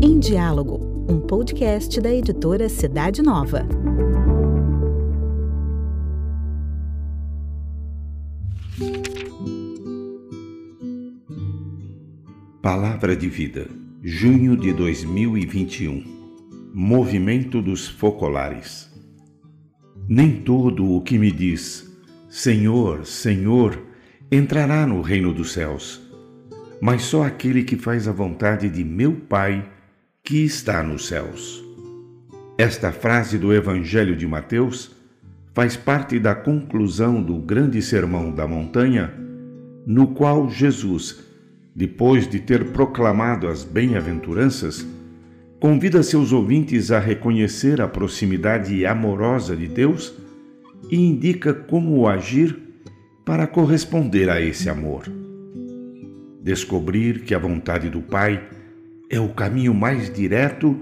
Em Diálogo, um podcast da editora Cidade Nova. Palavra de Vida, junho de 2021. Movimento dos Focolares. Nem todo o que me diz Senhor, Senhor, entrará no reino dos céus, mas só aquele que faz a vontade de meu Pai que está nos céus. Esta frase do Evangelho de Mateus faz parte da conclusão do grande sermão da montanha, no qual Jesus, depois de ter proclamado as bem-aventuranças, convida seus ouvintes a reconhecer a proximidade amorosa de Deus e indica como agir para corresponder a esse amor. Descobrir que a vontade do Pai é o caminho mais direto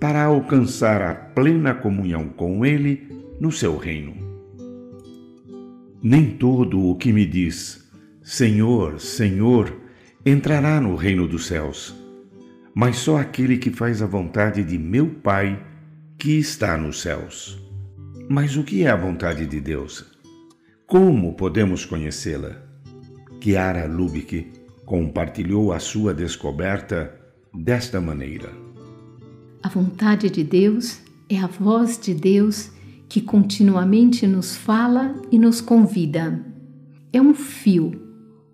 para alcançar a plena comunhão com Ele no seu reino. Nem todo o que me diz Senhor, Senhor entrará no reino dos céus, mas só aquele que faz a vontade de meu Pai que está nos céus. Mas o que é a vontade de Deus? Como podemos conhecê-la? Chiara Lubick compartilhou a sua descoberta desta maneira. A vontade de Deus é a voz de Deus que continuamente nos fala e nos convida. É um fio,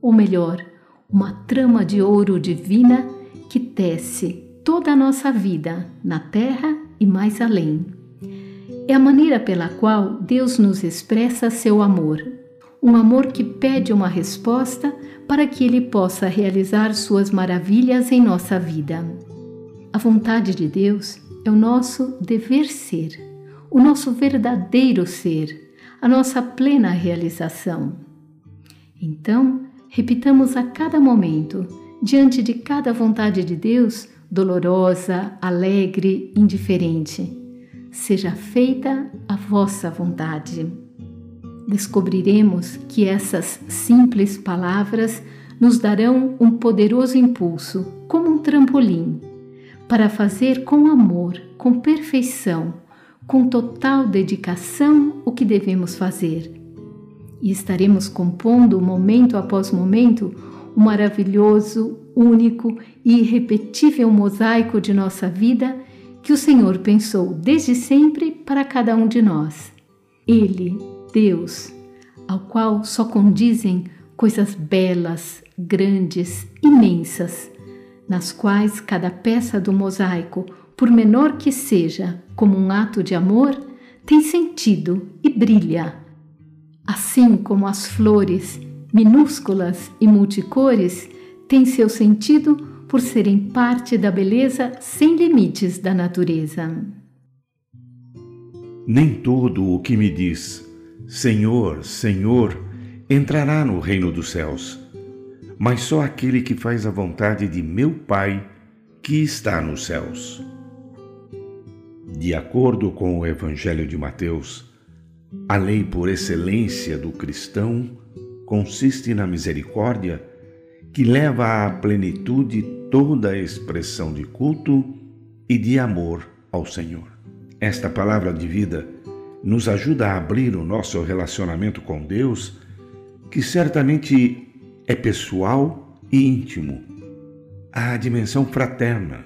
ou melhor, uma trama de ouro divina que tece toda a nossa vida na terra e mais além. É a maneira pela qual Deus nos expressa seu amor, um amor que pede uma resposta para que Ele possa realizar suas maravilhas em nossa vida. A vontade de Deus é o nosso dever ser, o nosso verdadeiro ser, a nossa plena realização. Então, repitamos a cada momento, diante de cada vontade de Deus, dolorosa, alegre, indiferente seja feita a vossa vontade. Descobriremos que essas simples palavras nos darão um poderoso impulso, como um trampolim, para fazer com amor, com perfeição, com total dedicação o que devemos fazer. E estaremos compondo, momento após momento, um maravilhoso, único e irrepetível mosaico de nossa vida que o Senhor pensou desde sempre para cada um de nós. Ele, Deus, ao qual só condizem coisas belas, grandes, imensas, nas quais cada peça do mosaico, por menor que seja, como um ato de amor, tem sentido e brilha. Assim como as flores, minúsculas e multicores, têm seu sentido por serem parte da beleza sem limites da natureza. Nem todo o que me diz Senhor, Senhor entrará no reino dos céus, mas só aquele que faz a vontade de meu Pai que está nos céus. De acordo com o Evangelho de Mateus, a lei por excelência do cristão consiste na misericórdia que leva à plenitude toda a expressão de culto e de amor ao Senhor. Esta palavra de vida nos ajuda a abrir o nosso relacionamento com Deus, que certamente é pessoal e íntimo, à dimensão fraterna,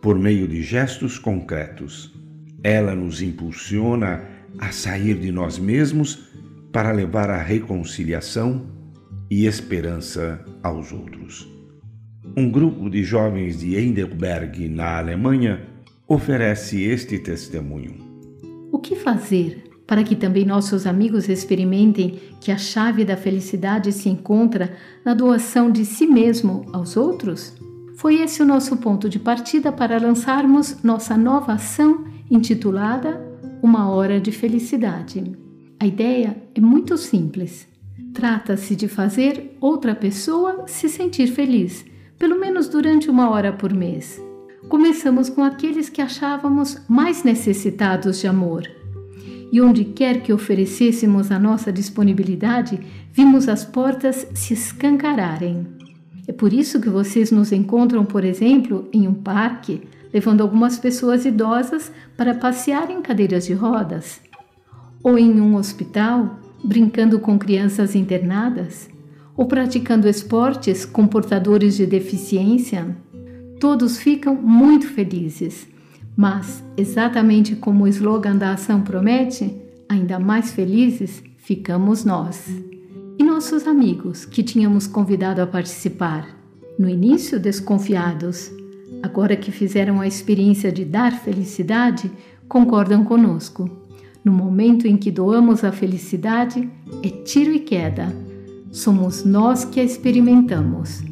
por meio de gestos concretos. Ela nos impulsiona a sair de nós mesmos para levar a reconciliação e esperança aos outros. Um grupo de jovens de Heidelberg, na Alemanha, oferece este testemunho. O que fazer para que também nossos amigos experimentem que a chave da felicidade se encontra na doação de si mesmo aos outros? Foi esse o nosso ponto de partida para lançarmos nossa nova ação intitulada Uma Hora de Felicidade. A ideia é muito simples Trata-se de fazer outra pessoa se sentir feliz, pelo menos durante uma hora por mês. Começamos com aqueles que achávamos mais necessitados de amor. e onde quer que oferecêssemos a nossa disponibilidade, vimos as portas se escancararem. É por isso que vocês nos encontram, por exemplo, em um parque, levando algumas pessoas idosas para passear em cadeiras de rodas, ou em um hospital, brincando com crianças internadas, ou praticando esportes com portadores de deficiência. Todos ficam muito felizes mas, exatamente como o slogan da ação promete, ainda mais felizes ficamos nós. E nossos amigos que tínhamos convidado a participar, no início desconfiados, agora que fizeram a experiência de dar felicidade, concordam conosco. No momento em que doamos a felicidade, é tiro e queda. Somos nós que a experimentamos.